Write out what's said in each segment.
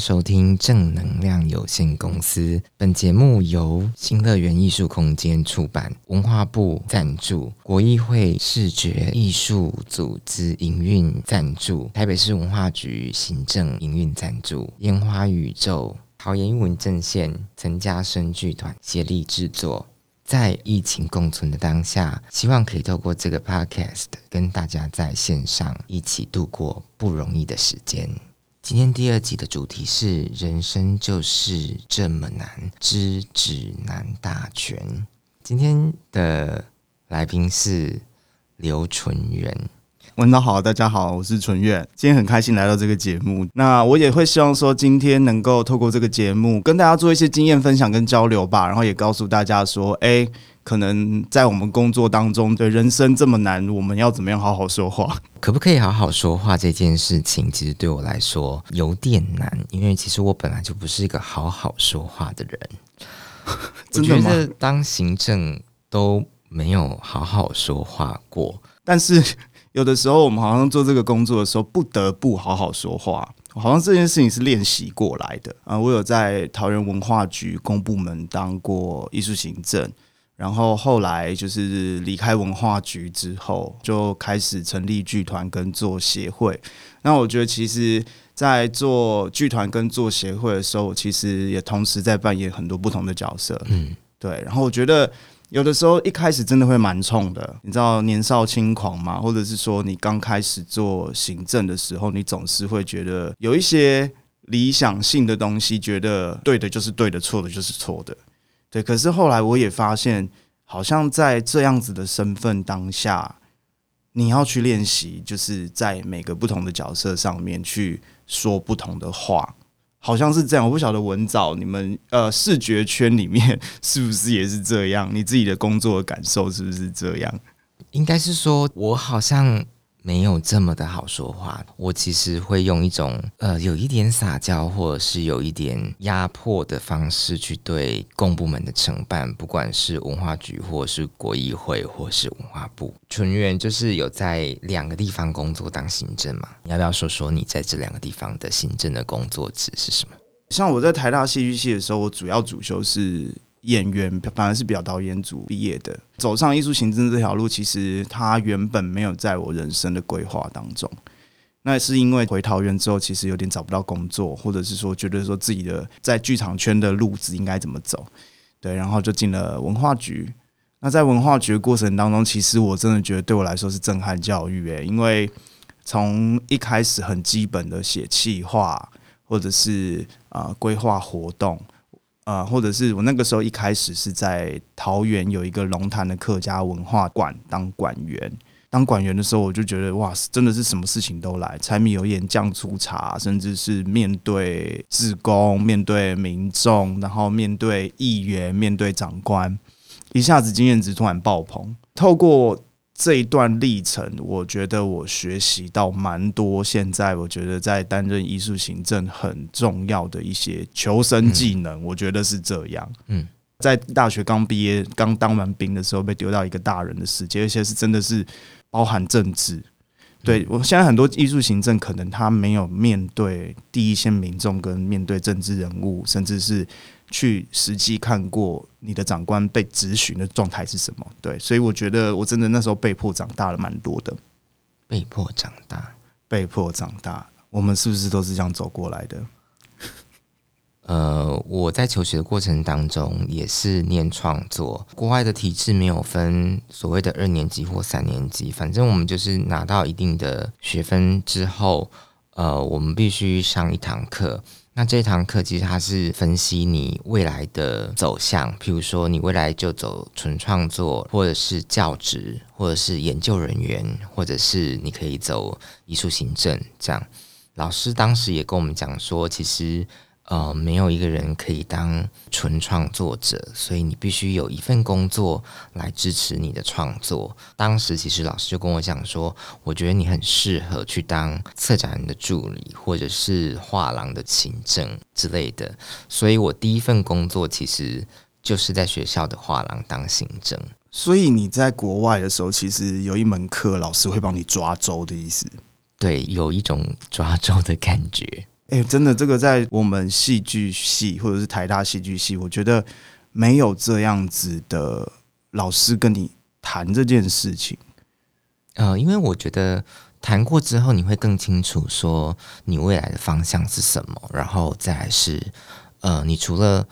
收听正能量有限公司。本节目由新乐园艺术空间出版，文化部赞助，国艺会视觉艺术组织营运赞助，台北市文化局行政营运赞助，烟花宇宙、桃园艺文阵线、陈家声剧团协力制作。在疫情共存的当下，希望可以透过这个 podcast 跟大家在线上一起度过不容易的时间。今天第二集的主题是“人生就是这么难之指南大全”。今天的来宾是刘纯元。文导好，大家好，我是纯元。今天很开心来到这个节目。那我也会希望说，今天能够透过这个节目跟大家做一些经验分享跟交流吧。然后也告诉大家说，哎，可能在我们工作当中，对人生这么难，我们要怎么样好好说话？可不可以好好说话这件事情，其实对我来说有点难，因为其实我本来就不是一个好好说话的人。真的吗？当行政都没有好好说话过，但是。有的时候，我们好像做这个工作的时候，不得不好好说话。好像这件事情是练习过来的啊。我有在桃园文化局公部门当过艺术行政，然后后来就是离开文化局之后，就开始成立剧团跟做协会。那我觉得，其实，在做剧团跟做协会的时候，我其实也同时在扮演很多不同的角色。嗯，对。然后我觉得。有的时候一开始真的会蛮冲的，你知道年少轻狂嘛，或者是说你刚开始做行政的时候，你总是会觉得有一些理想性的东西，觉得对的就是对的，错的就是错的，对。可是后来我也发现，好像在这样子的身份当下，你要去练习，就是在每个不同的角色上面去说不同的话。好像是这样，我不晓得文藻你们呃视觉圈里面 是不是也是这样？你自己的工作的感受是不是这样？应该是说，我好像。没有这么的好说话，我其实会用一种呃有一点撒娇，或者是有一点压迫的方式去对公部门的承办，不管是文化局，或者是国艺会，或是文化部。纯元就是有在两个地方工作当行政嘛，你要不要说说你在这两个地方的行政的工作职是什么？像我在台大戏剧系的时候，我主要主修是。演员反而是表导演组毕业的，走上艺术行政这条路，其实他原本没有在我人生的规划当中。那是因为回桃园之后，其实有点找不到工作，或者是说觉得说自己的在剧场圈的路子应该怎么走，对，然后就进了文化局。那在文化局的过程当中，其实我真的觉得对我来说是震撼教育诶，因为从一开始很基本的写企划，或者是啊规划活动。啊、呃，或者是我那个时候一开始是在桃园有一个龙潭的客家文化馆当馆员，当馆员的时候我就觉得哇，真的是什么事情都来，柴米油盐酱醋茶，甚至是面对职工、面对民众，然后面对议员、面对长官，一下子经验值突然爆棚，透过。这一段历程，我觉得我学习到蛮多。现在我觉得在担任艺术行政很重要的一些求生技能，我觉得是这样。嗯，在大学刚毕业、刚当完兵的时候，被丢到一个大人的世界，而且是真的是包含政治。对，我现在很多艺术行政，可能他没有面对第一线民众，跟面对政治人物，甚至是。去实际看过你的长官被质询的状态是什么？对，所以我觉得我真的那时候被迫长大了蛮多的。被迫长大，被迫长大，我们是不是都是这样走过来的？呃，我在求学的过程当中也是念创作，国外的体制没有分所谓的二年级或三年级，反正我们就是拿到一定的学分之后，呃，我们必须上一堂课。那这堂课其实它是分析你未来的走向，譬如说你未来就走纯创作，或者是教职，或者是研究人员，或者是你可以走艺术行政这样。老师当时也跟我们讲说，其实。呃，没有一个人可以当纯创作者，所以你必须有一份工作来支持你的创作。当时其实老师就跟我讲说，我觉得你很适合去当策展人的助理，或者是画廊的行政之类的。所以我第一份工作其实就是在学校的画廊当行政。所以你在国外的时候，其实有一门课老师会帮你抓周的意思？对，有一种抓周的感觉。哎、真的，这个在我们戏剧系或者是台大戏剧系，我觉得没有这样子的老师跟你谈这件事情。呃，因为我觉得谈过之后，你会更清楚说你未来的方向是什么，然后再来是，呃，你除了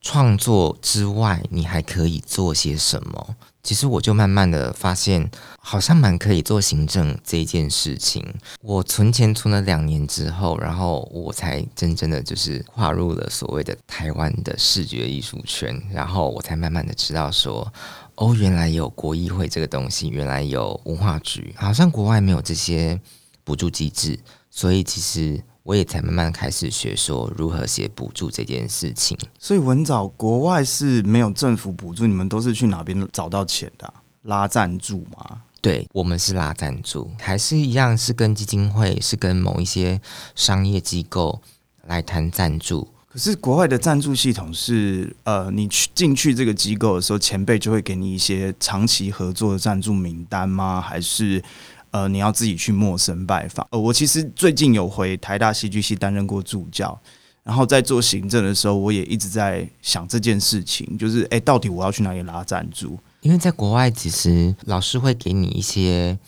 创作之外，你还可以做些什么？其实我就慢慢的发现，好像蛮可以做行政这一件事情。我存钱存了两年之后，然后我才真正的就是跨入了所谓的台湾的视觉艺术圈，然后我才慢慢的知道说，哦，原来有国艺会这个东西，原来有文化局，好像国外没有这些补助机制，所以其实。我也才慢慢开始学说如何写补助这件事情。所以文藻国外是没有政府补助，你们都是去哪边找到钱的啊？拉赞助吗？对，我们是拉赞助，还是一样是跟基金会，是跟某一些商业机构来谈赞助。可是国外的赞助系统是，呃，你去进去这个机构的时候，前辈就会给你一些长期合作的赞助名单吗？还是？呃，你要自己去陌生拜访。呃，我其实最近有回台大戏剧系担任过助教，然后在做行政的时候，我也一直在想这件事情，就是哎，到底我要去哪里拉赞助？因为在国外，其实老师会给你一些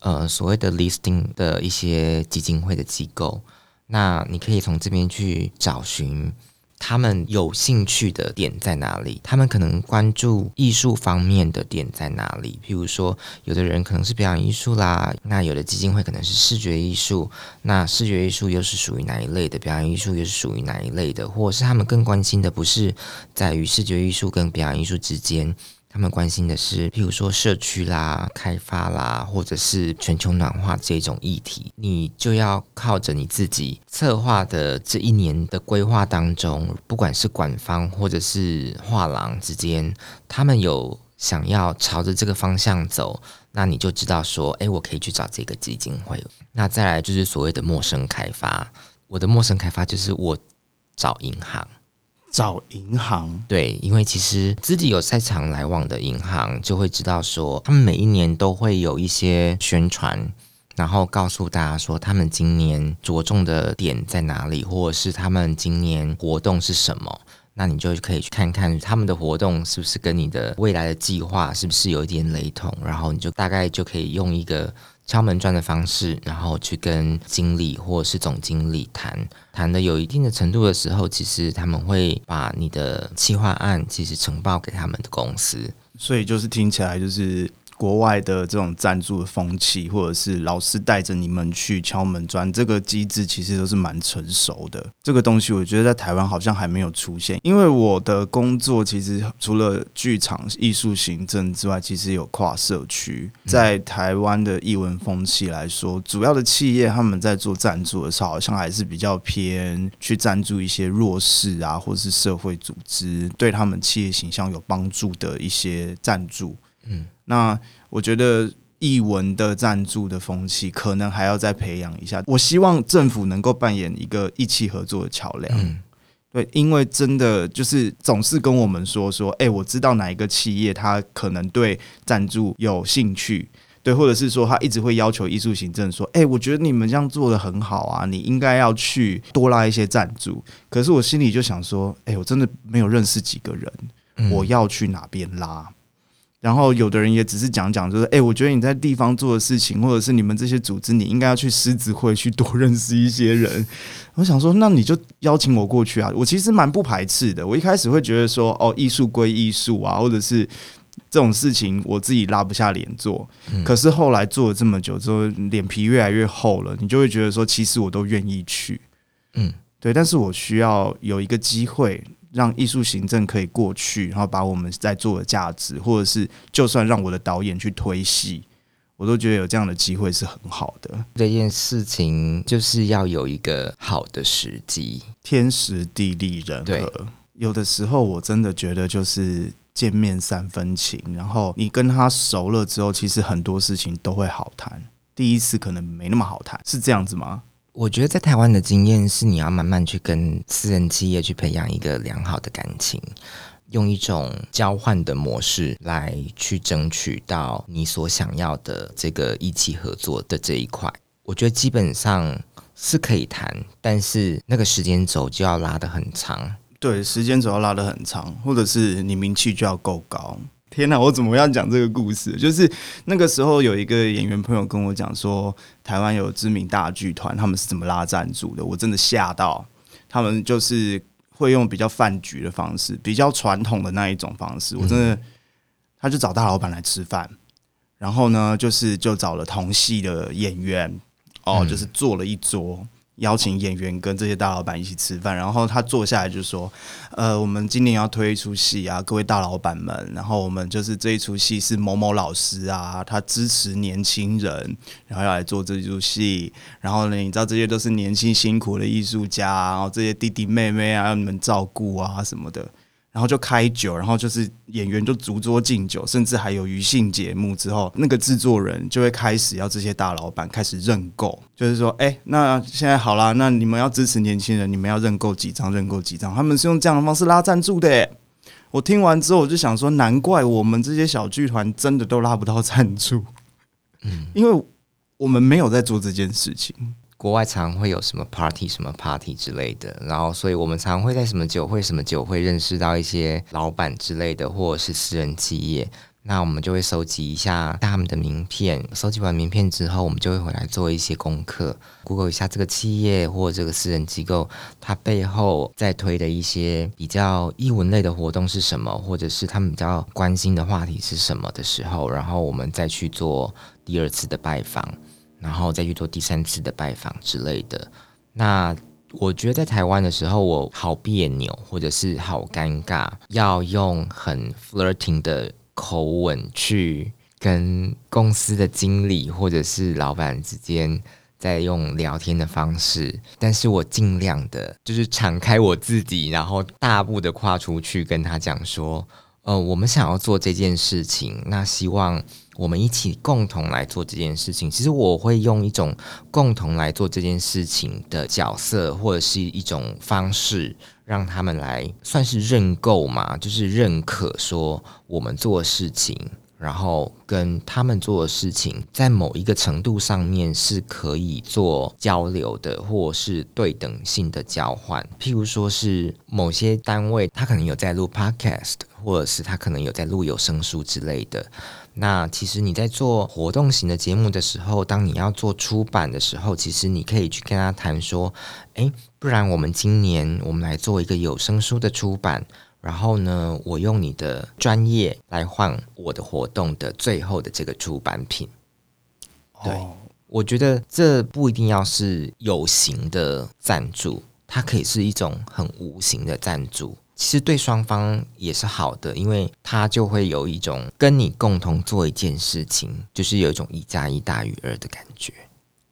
呃所谓的 listing 的一些基金会的机构，那你可以从这边去找寻。他们有兴趣的点在哪里？他们可能关注艺术方面的点在哪里？譬如说，有的人可能是表演艺术啦，那有的基金会可能是视觉艺术，那视觉艺术又是属于哪一类的？表演艺术又是属于哪一类的？或者是他们更关心的不是在于视觉艺术跟表演艺术之间？他们关心的是，譬如说社区啦、开发啦，或者是全球暖化这种议题，你就要靠着你自己策划的这一年的规划当中，不管是馆方或者是画廊之间，他们有想要朝着这个方向走，那你就知道说，哎，我可以去找这个基金会。那再来就是所谓的陌生开发，我的陌生开发就是我找银行。找银行，对，因为其实自己有在场来往的银行，就会知道说，他们每一年都会有一些宣传，然后告诉大家说，他们今年着重的点在哪里，或者是他们今年活动是什么，那你就可以去看看他们的活动是不是跟你的未来的计划是不是有一点雷同，然后你就大概就可以用一个。敲门砖的方式，然后去跟经理或者是总经理谈，谈的有一定的程度的时候，其实他们会把你的企划案其实呈报给他们的公司，所以就是听起来就是。国外的这种赞助的风气，或者是老师带着你们去敲门砖，这个机制其实都是蛮成熟的。这个东西我觉得在台湾好像还没有出现。因为我的工作其实除了剧场艺术行政之外，其实有跨社区。在台湾的艺文风气来说，主要的企业他们在做赞助的时候，好像还是比较偏去赞助一些弱势啊，或是社会组织，对他们企业形象有帮助的一些赞助。嗯。那我觉得艺文的赞助的风气可能还要再培养一下。我希望政府能够扮演一个一起合作的桥梁。嗯，对，因为真的就是总是跟我们说说，哎，我知道哪一个企业他可能对赞助有兴趣，对，或者是说他一直会要求艺术行政说，哎，我觉得你们这样做的很好啊，你应该要去多拉一些赞助。可是我心里就想说，哎，我真的没有认识几个人，我要去哪边拉？然后有的人也只是讲讲，就是哎、欸，我觉得你在地方做的事情，或者是你们这些组织，你应该要去狮子会去多认识一些人。我想说，那你就邀请我过去啊！我其实蛮不排斥的。我一开始会觉得说，哦，艺术归艺术啊，或者是这种事情，我自己拉不下脸做。可是后来做了这么久之后，脸皮越来越厚了，你就会觉得说，其实我都愿意去。嗯，对，但是我需要有一个机会。让艺术行政可以过去，然后把我们在做的价值，或者是就算让我的导演去推戏，我都觉得有这样的机会是很好的。这件事情就是要有一个好的时机，天时地利人和。有的时候我真的觉得就是见面三分情，然后你跟他熟了之后，其实很多事情都会好谈。第一次可能没那么好谈，是这样子吗？我觉得在台湾的经验是，你要慢慢去跟私人企业去培养一个良好的感情，用一种交换的模式来去争取到你所想要的这个一起合作的这一块。我觉得基本上是可以谈，但是那个时间轴就要拉得很长。对，时间轴要拉得很长，或者是你名气就要够高。天哪，我怎么样讲这个故事？就是那个时候有一个演员朋友跟我讲说，台湾有知名大剧团，他们是怎么拉赞助的？我真的吓到，他们就是会用比较饭局的方式，比较传统的那一种方式。我真的，他就找大老板来吃饭，然后呢，就是就找了同系的演员，哦，就是坐了一桌。邀请演员跟这些大老板一起吃饭，然后他坐下来就说：“呃，我们今年要推一出戏啊，各位大老板们，然后我们就是这一出戏是某某老师啊，他支持年轻人，然后要来做这出戏。然后呢，你知道这些都是年轻辛苦的艺术家，然后这些弟弟妹妹啊，要你们照顾啊什么的。”然后就开酒，然后就是演员就逐桌敬酒，甚至还有余兴节目。之后，那个制作人就会开始要这些大老板开始认购，就是说，哎，那现在好啦，那你们要支持年轻人，你们要认购几张，认购几张。他们是用这样的方式拉赞助的。我听完之后，我就想说，难怪我们这些小剧团真的都拉不到赞助，嗯，因为我们没有在做这件事情。国外常会有什么 party 什么 party 之类的，然后所以我们常会在什么酒会什么酒会认识到一些老板之类的，或者是私人企业，那我们就会收集一下他们的名片。收集完名片之后，我们就会回来做一些功课，Google 一下这个企业或这个私人机构，它背后在推的一些比较艺文类的活动是什么，或者是他们比较关心的话题是什么的时候，然后我们再去做第二次的拜访。然后再去做第三次的拜访之类的。那我觉得在台湾的时候，我好别扭，或者是好尴尬，要用很 flirting 的口吻去跟公司的经理或者是老板之间在用聊天的方式。但是我尽量的，就是敞开我自己，然后大步的跨出去跟他讲说：“呃，我们想要做这件事情，那希望。”我们一起共同来做这件事情。其实我会用一种共同来做这件事情的角色，或者是一种方式，让他们来算是认购嘛，就是认可说我们做的事情，然后跟他们做的事情，在某一个程度上面是可以做交流的，或是对等性的交换。譬如说是某些单位，他可能有在录 podcast，或者是他可能有在录有声书之类的。那其实你在做活动型的节目的时候，当你要做出版的时候，其实你可以去跟他谈说，诶，不然我们今年我们来做一个有声书的出版，然后呢，我用你的专业来换我的活动的最后的这个出版品。对，我觉得这不一定要是有形的赞助，它可以是一种很无形的赞助。其实对双方也是好的，因为他就会有一种跟你共同做一件事情，就是有一种一加一大于二的感觉。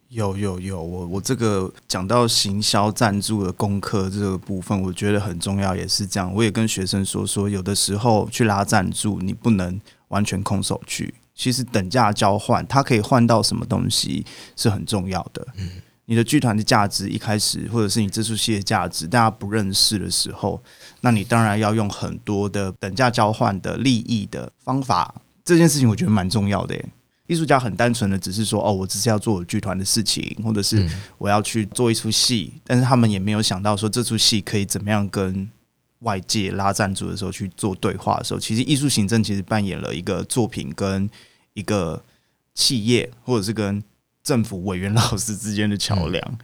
有有有，我我这个讲到行销赞助的功课这个部分，我觉得很重要，也是这样。我也跟学生说说，有的时候去拉赞助，你不能完全空手去，其实等价交换，它可以换到什么东西是很重要的。嗯。你的剧团的价值一开始，或者是你这出戏的价值，大家不认识的时候，那你当然要用很多的等价交换的利益的方法。这件事情我觉得蛮重要的耶。艺术家很单纯的只是说，哦，我只是要做我剧团的事情，或者是我要去做一出戏，嗯，但是他们也没有想到说这出戏可以怎么样跟外界拉赞助的时候去做对话的时候，其实艺术行政其实扮演了一个作品跟一个企业，或者是跟。政府委员老师之间的桥梁，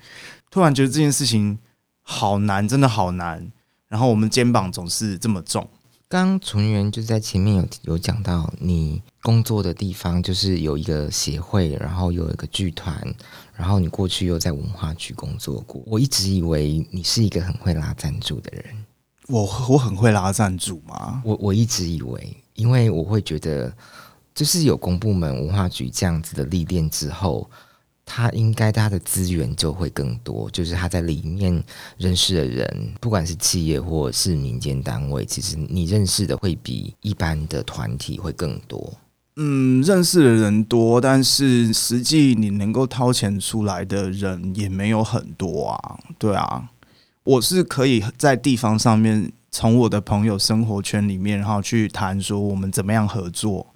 突然觉得这件事情好难，真的好难。然后我们肩膀总是这么重。刚刚纯元就在前面有有讲到，你工作的地方就是有一个协会，然后有一个剧团，然后你过去又在文化局工作过。我一直以为你是一个很会拉赞助的人。我我很会拉赞助吗？我我一直以为，因为我会觉得，就是有公部门文化局这样子的历练之后。他应该他的资源就会更多，就是他在里面认识的人，不管是企业或是民间单位，其实你认识的会比一般的团体会更多。嗯，认识的人多，但是实际你能够掏钱出来的人也没有很多啊。对啊，我是可以在地方上面，从我的朋友生活圈里面，然后去谈说我们怎么样合作，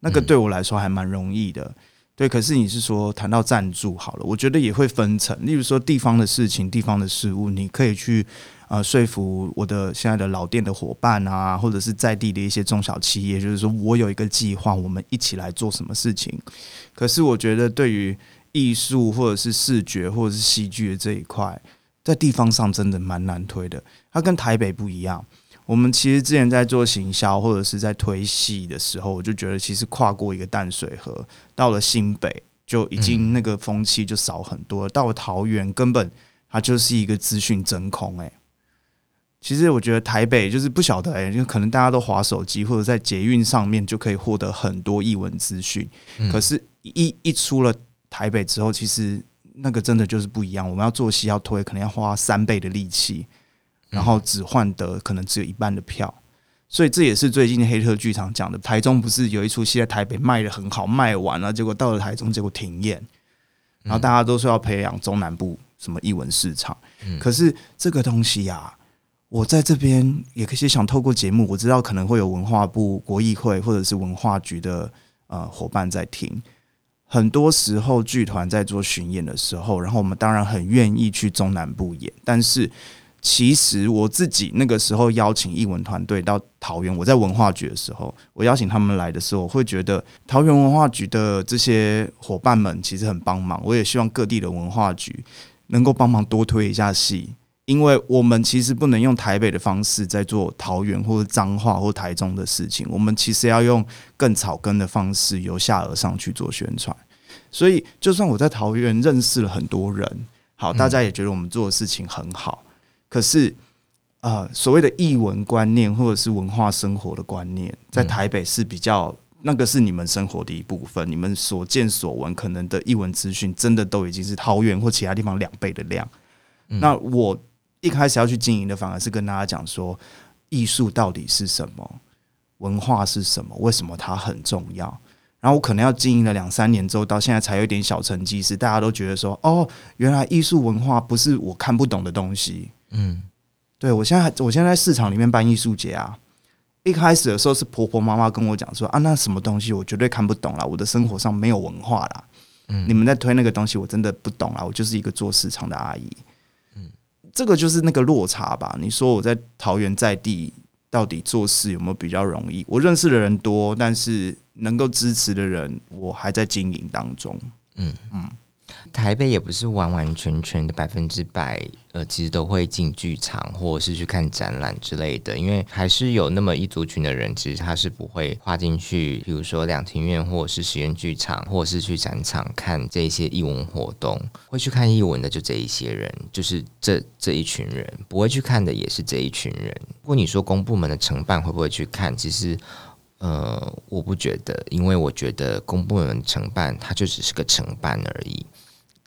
那个对我来说还蛮容易的。对，可是你是说谈到赞助好了，我觉得也会分层。例如说地方的事情、地方的事物，你可以去呃说服我的现在的老店的伙伴啊，或者是在地的一些中小企业，就是说我有一个计划，我们一起来做什么事情。可是我觉得对于艺术或者是视觉或者是戏剧的这一块，在地方上真的蛮难推的。它跟台北不一样。我们其实之前在做行销或者是在推戏的时候，我就觉得其实跨过一个淡水河，到了新北就已经那个风气就少很多了。到了桃园，根本它就是一个资讯真空。诶，其实我觉得台北就是不晓得诶，就可能大家都划手机或者在捷运上面就可以获得很多译文资讯，可是一一出了台北之后，其实那个真的就是不一样。我们要做戏要推，可能要花三倍的力气。然后只换得可能只有一半的票，所以这也是最近黑特剧场讲的。台中不是有一出戏在台北卖的很好，卖完了，结果到了台中，结果停演。然后大家都说要培养中南部什么艺文市场，可是这个东西呀，我在这边也可以想透过节目，我知道可能会有文化部、国议会或者是文化局的呃伙伴在听。很多时候剧团在做巡演的时候，然后我们当然很愿意去中南部演，但是。其实我自己那个时候邀请艺文团队到桃园，我在文化局的时候，我邀请他们来的时候，我会觉得桃园文化局的这些伙伴们其实很帮忙。我也希望各地的文化局能够帮忙多推一下戏，因为我们其实不能用台北的方式在做桃园或者彰化或台中的事情，我们其实要用更草根的方式，由下而上去做宣传。所以，就算我在桃园认识了很多人，好，大家也觉得我们做的事情很好。可是，呃，所谓的译文观念或者是文化生活的观念，在台北是比较那个是你们生活的一部分，你们所见所闻可能的译文资讯，真的都已经是桃园或其他地方两倍的量。那我一开始要去经营的，反而是跟大家讲说，艺术到底是什么，文化是什么，为什么它很重要。然后我可能要经营了两三年之后，到现在才有点小成绩，是大家都觉得说，哦，原来艺术文化不是我看不懂的东西。嗯，对，我现在还，我现在在市场里面办艺术节啊。一开始的时候是婆婆妈妈跟我讲说啊，那什么东西我绝对看不懂啦，我的生活上没有文化啦。嗯，你们在推那个东西，我真的不懂啦，我就是一个做市场的阿姨。嗯，这个就是那个落差吧。你说我在桃园在地到底做事有没有比较容易？我认识的人多，但是能够支持的人，我还在经营当中。嗯嗯。台北也不是完完全全的百分之百，呃，其实都会进剧场或者是去看展览之类的，因为还是有那么一族群的人，其实他是不会跨进去，比如说两厅院或者是实验剧场，或者是去展场看这些艺文活动。会去看艺文的就这一些人，就是这这一群人，不会去看的也是这一群人。如果你说公部门的承办会不会去看，其实，呃，我不觉得，因为我觉得公部门承办它就只是个承办而已。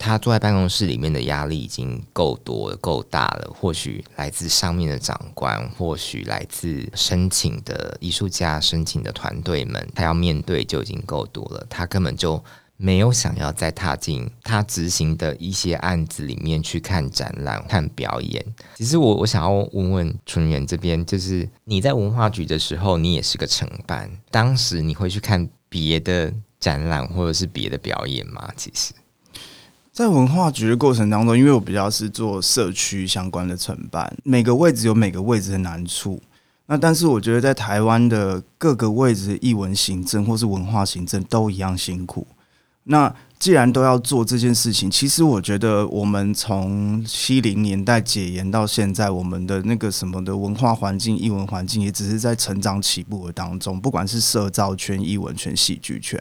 他坐在办公室里面的压力已经够多了，够大了。或许来自上面的长官，或许来自申请的艺术家、申请的团队们，他要面对就已经够多了。他根本就没有想要再踏进他执行的一些案子里面去看展览、看表演。其实我我想要问问纯元这边，就是你在文化局的时候，你也是个承办，当时你会去看别的展览或者是别的表演吗？其实。在文化局的过程当中，因为我比较是做社区相关的承办，每个位置有每个位置的难处。那但是我觉得在台湾的各个位置的艺文行政或是文化行政都一样辛苦。那既然都要做这件事情，其实我觉得我们从七零年代解严到现在，我们的那个什么的文化环境、艺文环境，也只是在成长起步的当中。不管是社造圈、艺文圈、戏剧圈。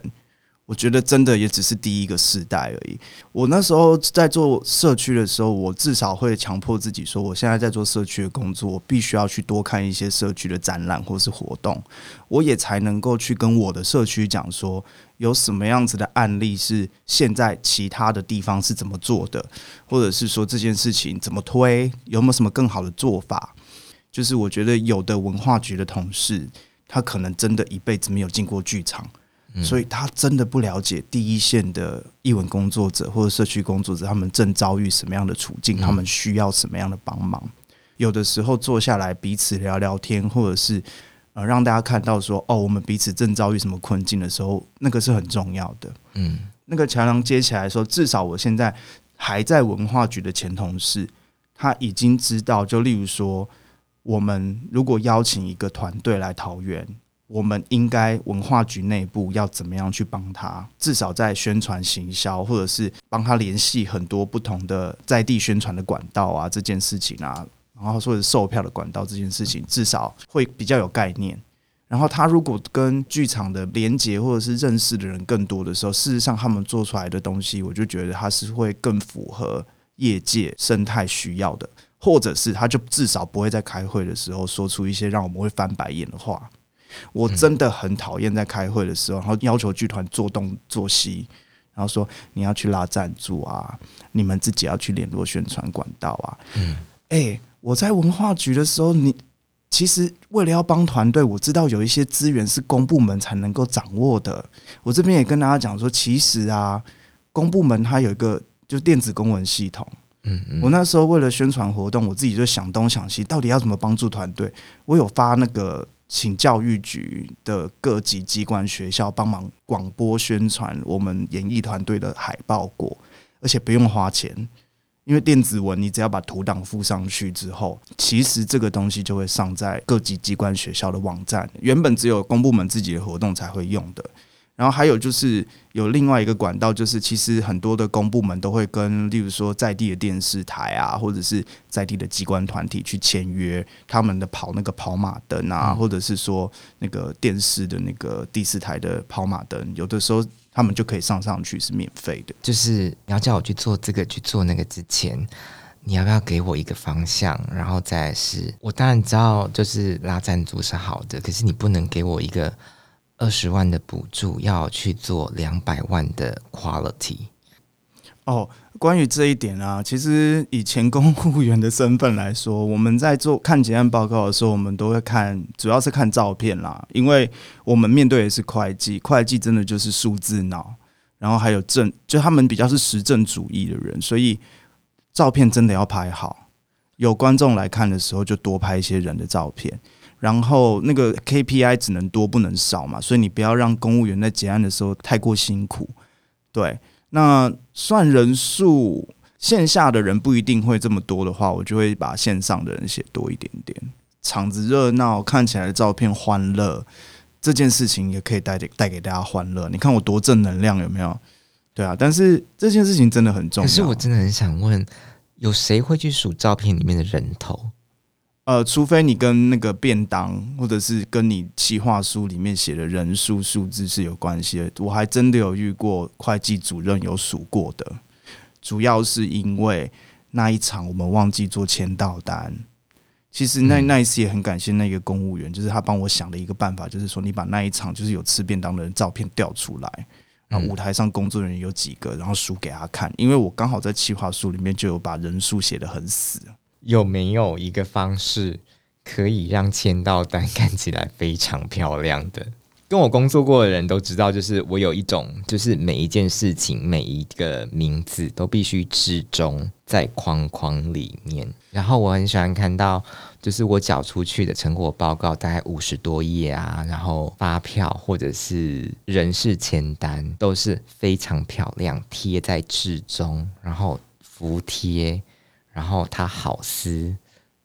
我觉得真的也只是第一个世代而已。我那时候在做社区的时候，我至少会强迫自己说，我现在在做社区的工作，我必须要去多看一些社区的展览或是活动，我也才能够去跟我的社区讲说，有什么样子的案例是现在其他的地方是怎么做的，或者是说这件事情怎么推，有没有什么更好的做法？就是我觉得有的文化局的同事，他可能真的一辈子没有进过剧场。所以他真的不了解第一线的译文工作者或者社区工作者，他们正遭遇什么样的处境，他们需要什么样的帮忙。有的时候坐下来彼此聊聊天，或者是呃让大家看到说哦，我们彼此正遭遇什么困境的时候，那个是很重要的。嗯，那个桥梁接起来说，至少我现在还在文化局的前同事，他已经知道，就例如说，我们如果邀请一个团队来桃园。我们应该文化局内部要怎么样去帮他？至少在宣传行销，或者是帮他联系很多不同的在地宣传的管道啊，这件事情啊，然后或者售票的管道这件事情，至少会比较有概念。然后他如果跟剧场的连接或者是认识的人更多的时候，事实上他们做出来的东西，我就觉得他是会更符合业界生态需要的，或者是他就至少不会在开会的时候说出一些让我们会翻白眼的话。我真的很讨厌在开会的时候，然后要求剧团做东做西，然后说你要去拉赞助啊，你们自己要去联络宣传管道啊。嗯，哎，我在文化局的时候，你其实为了要帮团队，我知道有一些资源是公部门才能够掌握的。我这边也跟大家讲说，其实啊，公部门它有一个就是电子公文系统。嗯嗯，我那时候为了宣传活动，我自己就想东想西，到底要怎么帮助团队？我有发那个。请教育局的各级机关学校帮忙广播宣传我们演艺团队的海报过，而且不用花钱，因为电子文你只要把图档附上去之后，其实这个东西就会上在各级机关学校的网站，原本只有公部门自己的活动才会用的。然后还有就是有另外一个管道，就是其实很多的公部门都会跟，例如说在地的电视台啊，或者是在地的机关团体去签约，他们的跑那个跑马灯啊，或者是说那个电视的那个第四台的跑马灯，有的时候他们就可以上上去是免费的。就是你要叫我去做这个去做那个之前，你要不要给我一个方向？然后再是我当然知道，就是拉赞助是好的，可是你不能给我一个。二十万的补助要去做两百万的 quality 哦。关于这一点啊，其实以前公务员的身份来说，我们在做看结案报告的时候，我们都会看，主要是看照片啦，因为我们面对的是会计，会计真的就是数字脑，然后还有政，就他们比较是实证主义的人，所以照片真的要拍好。有观众来看的时候，就多拍一些人的照片。然后那个 KPI 只能多不能少嘛，所以你不要让公务员在结案的时候太过辛苦。对，那算人数，线下的人不一定会这么多的话，我就会把线上的人写多一点点。场子热闹，看起来的照片欢乐，这件事情也可以带给带给大家欢乐。你看我多正能量，有没有？对啊，但是这件事情真的很重要。可是我真的很想问，有谁会去数照片里面的人头？呃，除非你跟那个便当，或者是跟你企划书里面写的人数数字是有关系的，我还真的有遇过会计主任有数过的，主要是因为那一场我们忘记做签到单。其实那那一次也很感谢那个公务员，就是他帮我想了一个办法，就是说你把那一场就是有吃便当的人照片调出来，然后舞台上工作人员有几个，然后数给他看，因为我刚好在企划书里面就有把人数写得很死。有没有一个方式可以让签到单看起来非常漂亮的？跟我工作过的人都知道，就是我有一种，就是每一件事情、每一个名字都必须置中在框框里面。然后我很喜欢看到，就是我缴出去的成果报告，大概五十多页啊，然后发票或者是人事签单都是非常漂亮，贴在置中，然后服贴。然后他好撕，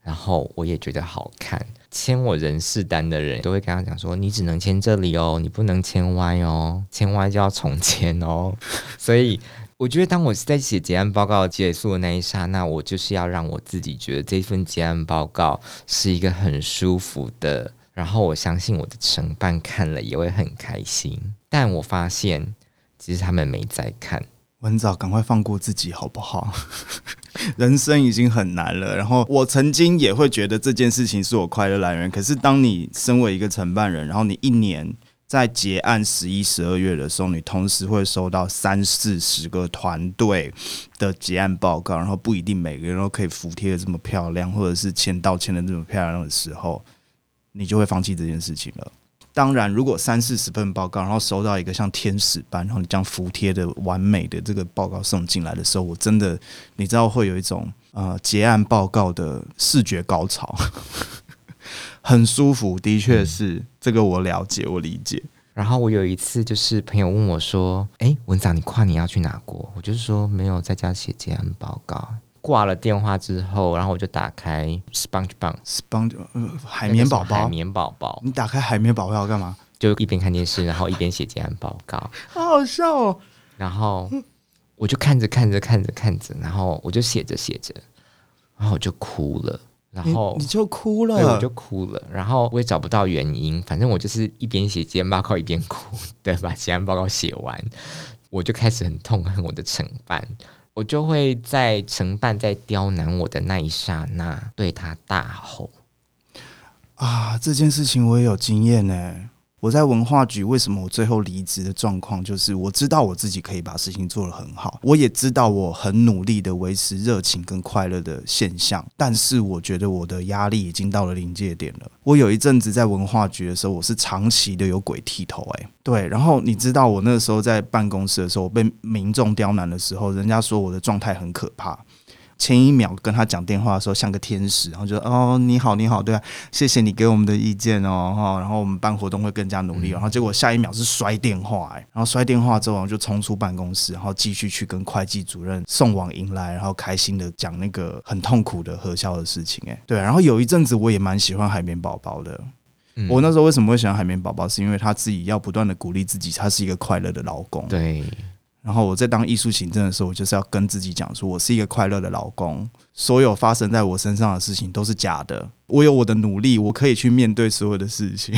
然后我也觉得好看。签我人事单的人都会跟他讲说：“你只能签这里哦，你不能签歪哦，签歪就要重签哦。”所以我觉得，当我在写结案报告结束的那一刹那，我就是要让我自己觉得这份结案报告是一个很舒服的。然后我相信我的承办看了也会很开心。但我发现，其实他们没在看。文藻，赶快放过自己好不好？人生已经很难了。然后我曾经也会觉得这件事情是我快乐来源。可是当你身为一个承办人，然后你一年在结案十一、十二月的时候，你同时会收到三四十个团队的结案报告，然后不一定每个人都可以服帖的这么漂亮，或者是签到签的这么漂亮的时候，你就会放弃这件事情了。当然，如果三四十份报告，然后收到一个像天使般，然后你将服帖的完美的这个报告送进来的时候，我真的，你知道会有一种呃结案报告的视觉高潮，很舒服，的确是、这个我了解，我理解。然后我有一次就是朋友问我说：“哎，文长，你跨年要去哪国？”我就是说没有，在家写结案报告。挂了电话之后，然后我就打开 SpongeBob，Sponge 呃海绵宝宝，海绵宝宝。你打开海绵宝宝要干嘛？就一边看电视，然后一边写结案报告。好好笑哦！然后我就看着看着看着看着，然后我就写着写着，然后我就哭了。然后你，你就哭了，对，我就哭了。然后我也找不到原因，反正我就是一边写结案报告一边哭，对，把结案报告写完，我就开始很痛恨我的承办。我就会在承办在刁难我的那一刹那，对他大吼：“啊，这件事情我也有经验呢。”我在文化局，为什么我最后离职的状况，就是我知道我自己可以把事情做得很好，我也知道我很努力的维持热情跟快乐的现象，但是我觉得我的压力已经到了临界点了。我有一阵子在文化局的时候，我是长期的有鬼剃头，哎，对，然后你知道我那时候在办公室的时候，我被民众刁难的时候，人家说我的状态很可怕。前一秒跟他讲电话的时候像个天使，然后就哦，你好你好，对啊，谢谢你给我们的意见哦哈，然后我们办活动会更加努力，然后结果下一秒是摔电话哎，然后摔电话之后就冲出办公室，然后继续去跟会计主任送往迎来，然后开心的讲那个很痛苦的核销的事情哎，对，然后有一阵子我也蛮喜欢海绵宝宝的，我那时候为什么会喜欢海绵宝宝，是因为他自己要不断的鼓励自己，他是一个快乐的老公，对。然后我在当艺术行政的时候，我就是要跟自己讲说，我是一个快乐的老公，所有发生在我身上的事情都是假的，我有我的努力，我可以去面对所有的事情。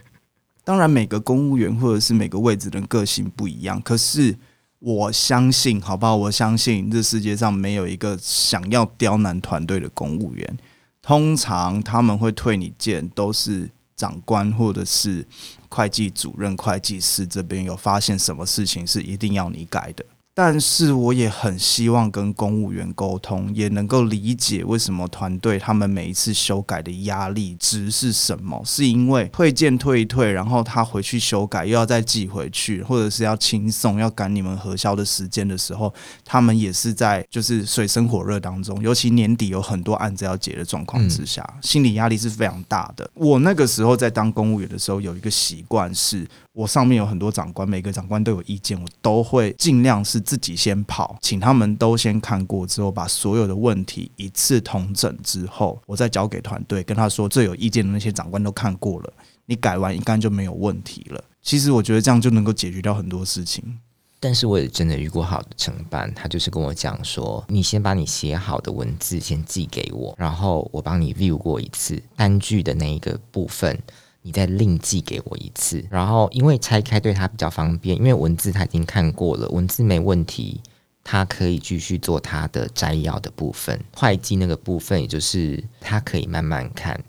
当然，每个公务员或者是每个位置的个性不一样，可是我相信，好不好？我相信这世界上没有一个想要刁难团队的公务员，通常他们会退你件，都是长官或者是。会计主任、会计师这边有发现什么事情是一定要你改的。但是我也很希望跟公务员沟通，也能够理解为什么团队他们每一次修改的压力值是什么？是因为退件退一退，然后他回去修改又要再寄回去，或者是要轻送、要赶你们核销的时间的时候，他们也是在就是水深火热当中，尤其年底有很多案子要结的状况之下，心理压力是非常大的。我那个时候在当公务员的时候，有一个习惯是。我上面有很多长官，每个长官都有意见，我都会尽量是自己先跑，请他们都先看过之后，把所有的问题一次统整之后，我再交给团队，跟他说最有意见的那些长官都看过了，你改完应该就没有问题了。其实我觉得这样就能够解决掉很多事情。但是我也真的遇过好的承办，他就是跟我讲说，你先把你写好的文字先寄给我，然后我帮你 view 过一次单据的那一个部分。你再另寄给我一次，然后因为拆开对他比较方便，因为文字他已经看过了，文字没问题，他可以继续做他的摘要的部分，会计那个部分也就是他可以慢慢看，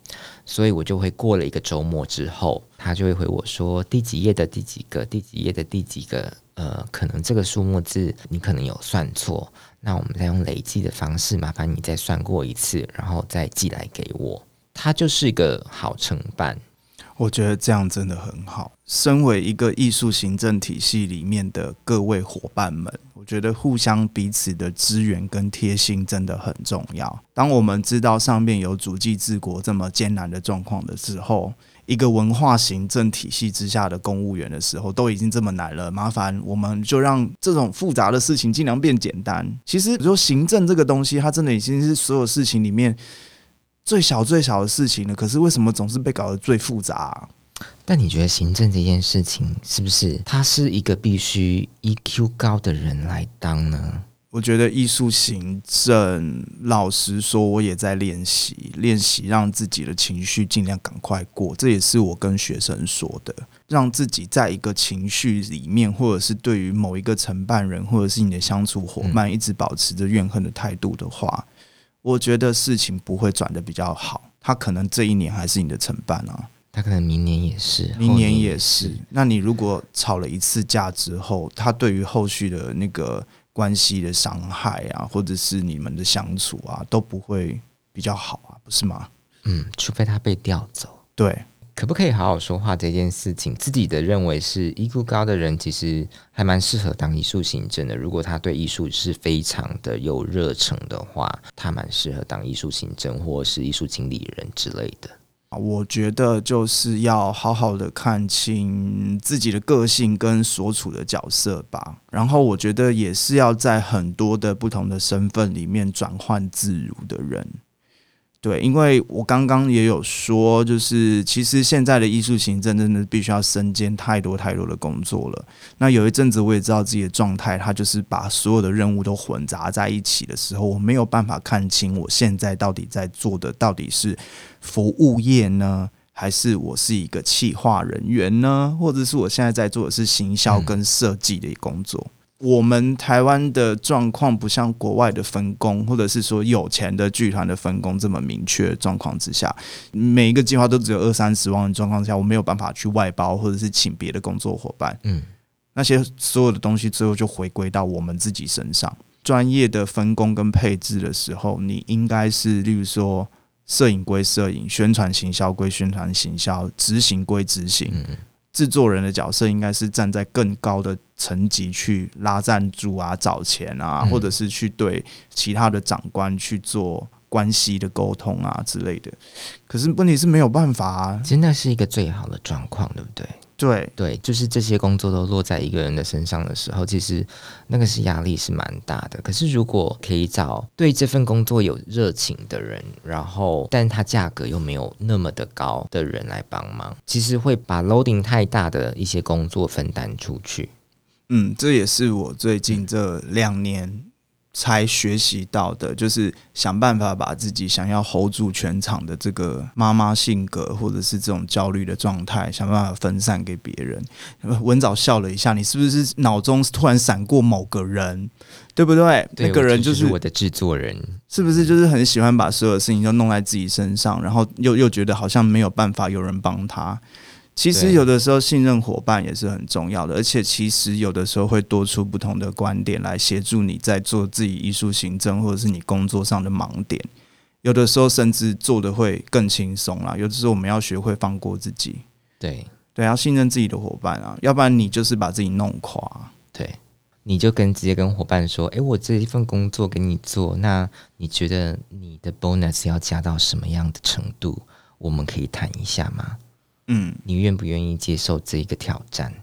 所以我就会过了一个周末之后，他就会回我说第几页的第几个，第几页的第几个，呃，可能这个数目字你可能有算错，那我们再用累计的方式，麻烦你再算过一次，然后再寄来给我，他就是一个好承办。我觉得这样真的很好。身为一个艺术行政体系里面的各位伙伴们，我觉得互相彼此的支援跟贴心真的很重要。当我们知道上面有主计治国这么艰难的状况的时候，一个文化行政体系之下的公务员的时候，都已经这么难了，麻烦我们就让这种复杂的事情尽量变简单。其实，比如说行政这个东西，它真的已经是所有事情里面。最小最小的事情呢？可是为什么总是被搞得最复杂啊？但你觉得行政这件事情是不是它是一个必须 EQ 高的人来当呢？我觉得艺术行政，老实说，我也在练习，练习让自己的情绪尽量赶快过。这也是我跟学生说的，让自己在一个情绪里面，或者是对于某一个承办人，或者是你的相处伙伴，一直保持着怨恨的态度的话。我觉得事情不会转的比较好，他可能这一年还是你的承办啊，他可能明年也是，明年也是。那你如果吵了一次架之后，他对于后续的那个关系的伤害啊，或者是你们的相处啊，都不会比较好啊，不是吗？嗯，除非他被调走，对。可不可以好好说话这件事情，自己的认为是 EQ 高的人，其实还蛮适合当艺术行政的。如果他对艺术是非常的有热忱的话，他蛮适合当艺术行政或是艺术经理人之类的。我觉得就是要好好的看清自己的个性跟所处的角色吧。然后我觉得也是要在很多的不同的身份里面转换自如的人。对，因为我刚刚也有说，就是其实现在的艺术行政真的必须要身兼太多太多的工作了。那有一阵子我也知道自己的状态，它就是把所有的任务都混杂在一起的时候，我没有办法看清我现在到底在做的到底是服务业呢，还是我是一个企划人员呢，或者是我现在在做的是行销跟设计的工作。嗯我们台湾的状况不像国外的分工，或者是说有钱的剧团的分工这么明确状况之下，每一个计划都只有二三十万的状况下，我没有办法去外包或者是请别的工作伙伴。嗯，那些所有的东西最后就回归到我们自己身上。专业的分工跟配置的时候，你应该是，例如说，摄影归摄影，宣传行销归宣传行销，执行归执行。嗯制作人的角色应该是站在更高的层级去拉赞助啊、找钱啊，或者是去对其他的长官去做关系的沟通啊之类的。可是问题是没有办法啊，其实那是一个最好的状况，对不对？对对，就是这些工作都落在一个人的身上的时候，其实那个是压力是蛮大的。可是如果可以找对这份工作有热情的人，然后但他价格又没有那么的高的人来帮忙，其实会把 loading 太大的一些工作分担出去。嗯，这也是我最近这两年。才学习到的，就是想办法把自己想要 hold 住全场的这个妈妈性格，或者是这种焦虑的状态，想办法分散给别人。文藻笑了一下，你是不是脑中突然闪过某个人，对不对？对，那个人就是，就是我的制作人，是不是就是很喜欢把所有的事情都弄在自己身上，然后又又觉得好像没有办法有人帮他？其实有的时候信任伙伴也是很重要的，而且其实有的时候会多出不同的观点来协助你在做自己艺术行政或者是你工作上的盲点。有的时候甚至做的会更轻松啦。有的时候我们要学会放过自己，对对，要信任自己的伙伴啊，要不然你就是把自己弄垮。对，你就跟直接跟伙伴说：“诶，我这一份工作给你做，那你觉得你的 bonus 要加到什么样的程度？我们可以谈一下吗？”嗯，你愿不愿意接受这一个挑战？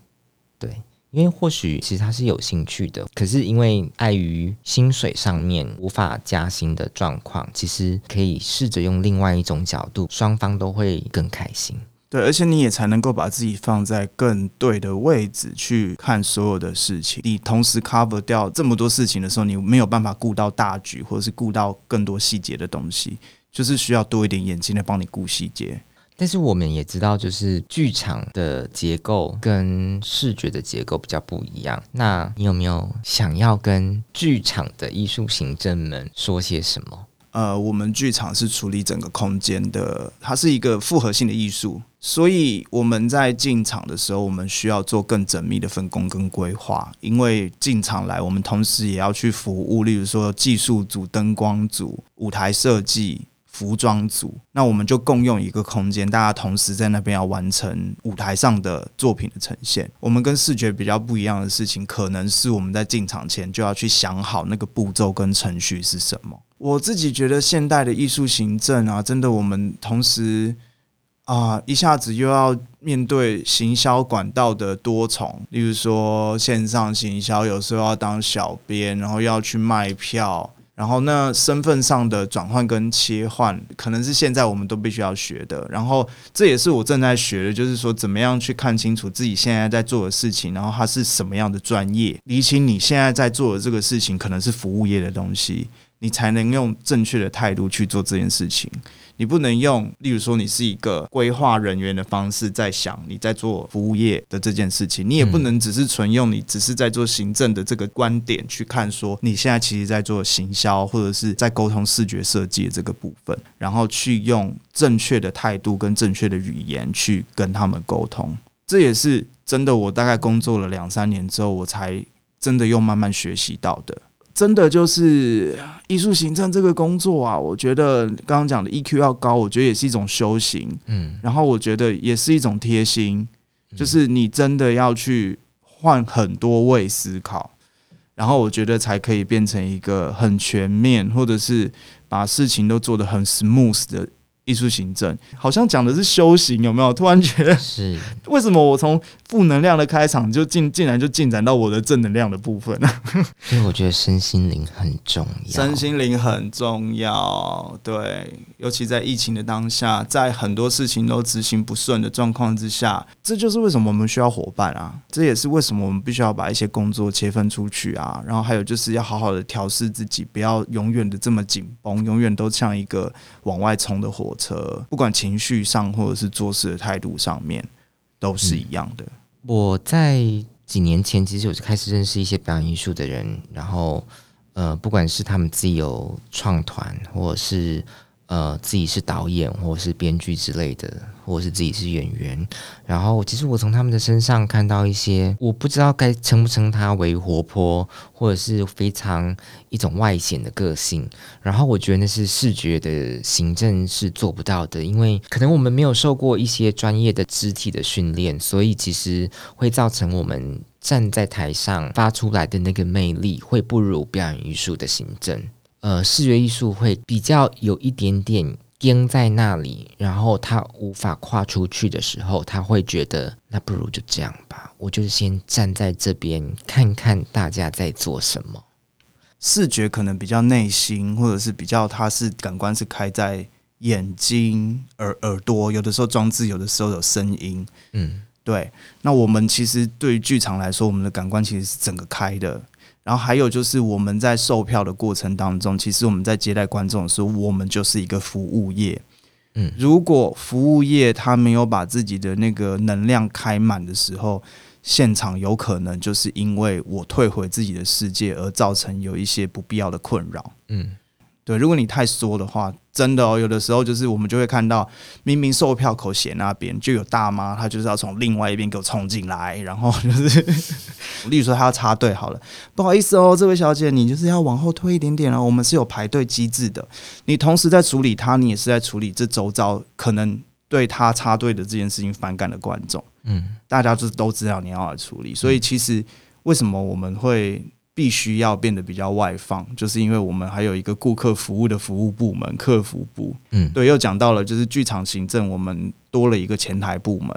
对，因为或许其实他是有兴趣的，可是因为碍于薪水上面无法加薪的状况，其实可以试着用另外一种角度，双方都会更开心。对，而且你也才能够把自己放在更对的位置去看所有的事情。你同时 cover 掉这么多事情的时候，你没有办法顾到大局，或者是顾到更多细节的东西，就是需要多一点眼睛来帮你顾细节。但是我们也知道，就是剧场的结构跟视觉的结构比较不一样。那你有没有想要跟剧场的艺术行政们说些什么？呃，我们剧场是处理整个空间的，它是一个复合性的艺术，所以我们在进场的时候，我们需要做更缜密的分工跟规划。因为进场来，我们同时也要去服务，例如说技术组、灯光组、舞台设计。服装组，那我们就共用一个空间，大家同时在那边要完成舞台上的作品的呈现。我们跟视觉比较不一样的事情，可能是我们在进场前就要去想好那个步骤跟程序是什么。我自己觉得现代的艺术行政啊，真的我们同时啊，一下子又要面对行销管道的多重，例如说线上行销，有时候要当小编，然后要去卖票。然后，那身份上的转换跟切换，可能是现在我们都必须要学的。然后，这也是我正在学的，就是说，怎么样去看清楚自己现在在做的事情，然后它是什么样的专业，理清你现在在做的这个事情可能是服务业的东西，你才能用正确的态度去做这件事情。你不能用，例如说，你是一个规划人员的方式在想你在做服务业的这件事情，你也不能只是纯用你只是在做行政的这个观点去看，说你现在其实在做行销或者是在沟通视觉设计的这个部分，然后去用正确的态度跟正确的语言去跟他们沟通。这也是真的，我大概工作了两三年之后，我才真的又慢慢学习到的。真的就是艺术行政这个工作啊，我觉得刚刚讲的 EQ 要高，我觉得也是一种修行。嗯，然后我觉得也是一种贴心，就是你真的要去换很多位思考，然后我觉得才可以变成一个很全面，或者是把事情都做得很 smooth 的艺术行政好像讲的是修行，有没有？突然觉得是 为什么我从负能量的开场就进，竟然就进展到我的正能量的部分呢？因为我觉得身心灵很重要，身心灵很重要。对，尤其在疫情的当下，在很多事情都执行不顺的状况之下，这就是为什么我们需要伙伴啊！这也是为什么我们必须要把一些工作切分出去啊。然后还有就是要好好的调试自己，不要永远的这么紧绷，永远都像一个往外冲的火车，不管情绪上或者是做事的态度上面，都是一样的。我在几年前其实我就开始认识一些表演艺术的人，然后呃，不管是他们自己有创团，或者是呃自己是导演，或是编剧之类的。或是自己是演员，然后其实我从他们的身上看到一些，我不知道该称不称他为活泼，或者是非常一种外显的个性。然后我觉得那是视觉的行政是做不到的，因为可能我们没有受过一些专业的肢体的训练，所以其实会造成我们站在台上发出来的那个魅力会不如表演艺术的行政。呃，视觉艺术会比较有一点点。钉在那里，然后他无法跨出去的时候，他会觉得那不如就这样吧，我就是先站在这边看看大家在做什么。视觉可能比较内心，或者是比较，它是感官是开在眼睛、耳耳朵，有的时候装置，有的时候有声音。嗯，对。那我们其实对于剧场来说，我们的感官其实是整个开的。然后还有就是我们在售票的过程当中，其实我们在接待观众的时候，我们就是一个服务业。嗯，如果服务业他没有把自己的那个能量开满的时候，现场有可能就是因为我退回自己的世界而造成有一些不必要的困扰。嗯。对，如果你太缩的话，真的哦，有的时候就是我们就会看到，明明售票口斜那边就有大妈，她就是要从另外一边给我冲进来，然后就是，例如说她要插队好了，不好意思哦，这位小姐，你就是要往后退一点点哦，我们是有排队机制的，你同时在处理她，你也是在处理这周遭可能对她插队的这件事情反感的观众，嗯，大家就都知道你要来处理，所以其实为什么我们会？必须要变得比较外放，就是因为我们还有一个顾客服务的服务部门——客服部。嗯，对，又讲到了就是剧场行政，我们多了一个前台部门，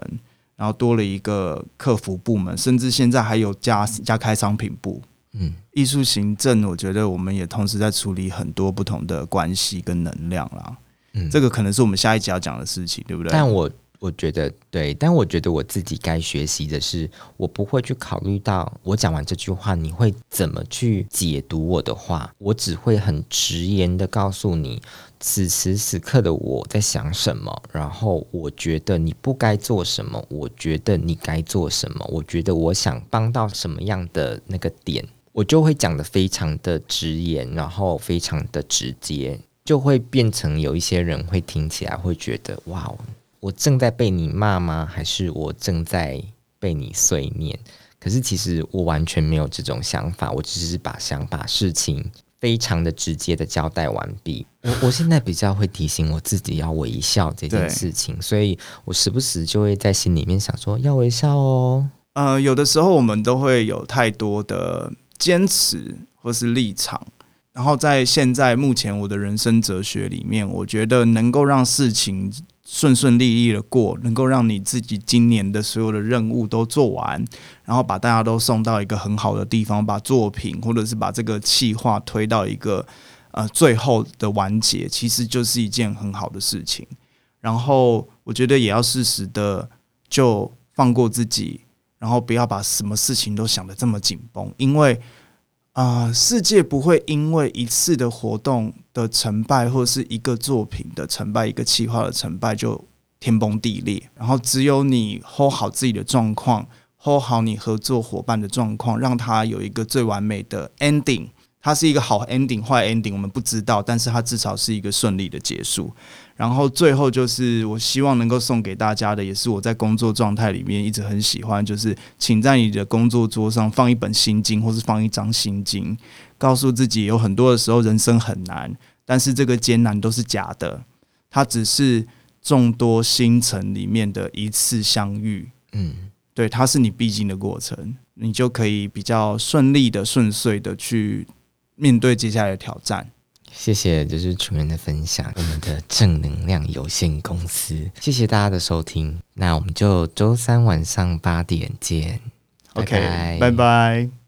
然后多了一个客服部门，甚至现在还有加加开商品部。嗯，艺术行政，我觉得我们也同时在处理很多不同的关系跟能量啦。嗯，这个可能是我们下一集要讲的事情，对不对？但我。我觉得对，但我觉得我自己该学习的是，我不会去考虑到我讲完这句话你会怎么去解读我的话，我只会很直言的告诉你，此时此刻的我在想什么，然后我觉得你不该做什么，我觉得你该做什么，我觉得我想帮到什么样的那个点，我就会讲得非常的直言，然后非常的直接，就会变成有一些人会听起来会觉得哇。我正在被你骂吗？还是我正在被你碎念？可是其实我完全没有这种想法，我只是把想把事情非常的直接的交代完毕。我我现在比较会提醒我自己要微笑这件事情，所以我时不时就会在心里面想说要微笑哦。呃，有的时候我们都会有太多的坚持或是立场，然后在现在目前我的人生哲学里面，我觉得能够让事情。顺顺利利的过，能够让你自己今年的所有的任务都做完，然后把大家都送到一个很好的地方，把作品或者是把这个企划推到一个呃最后的完结，其实就是一件很好的事情。然后我觉得也要适时的就放过自己，然后不要把什么事情都想得这么紧绷，因为。啊、世界不会因为一次的活动的成败，或是一个作品的成败，一个企划的成败就天崩地裂。然后只有你 hold 好自己的状况，hold 好你合作伙伴的状况，让他有一个最完美的 ending。它是一个好 ending，坏 ending 我们不知道，但是它至少是一个顺利的结束。然后最后就是我希望能够送给大家的，也是我在工作状态里面一直很喜欢，就是请在你的工作桌上放一本心经，或是放一张心经，告诉自己有很多的时候人生很难，但是这个艰难都是假的，它只是众多星辰里面的一次相遇。嗯，对，它是你必经的过程，你就可以比较顺利的、顺遂的去面对接下来的挑战。谢谢，就是楚门的分享，我们的正能量有限公司，谢谢大家的收听，那我们就周三晚上八点见，OK，拜拜。拜拜。